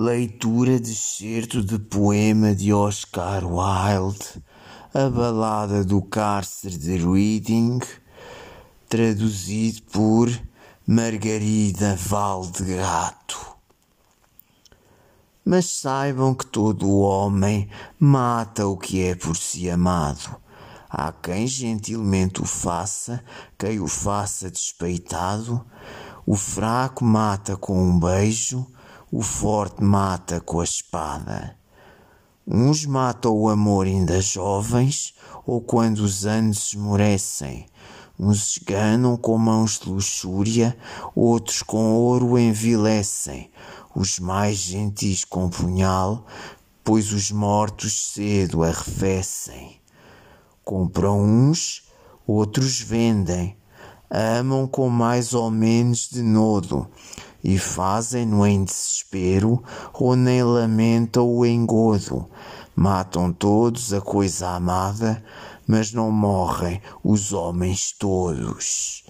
Leitura de certo de poema de Oscar Wilde, A Balada do Cárcere de Reading, traduzido por Margarida Valdegato. Mas saibam que todo homem mata o que é por si amado. Há quem gentilmente o faça, quem o faça despeitado. O fraco mata com um beijo, o forte mata com a espada. Uns matam o amor ainda jovens, ou quando os anos esmorecem. Uns esganam com mãos de luxúria, outros com ouro envilecem. Os mais gentis com punhal, pois os mortos cedo arrefecem. Compram uns, outros vendem. Amam com mais ou menos de nodo e fazem-no em desespero ou nem lamentam o engodo. Matam todos a coisa amada, mas não morrem os homens todos.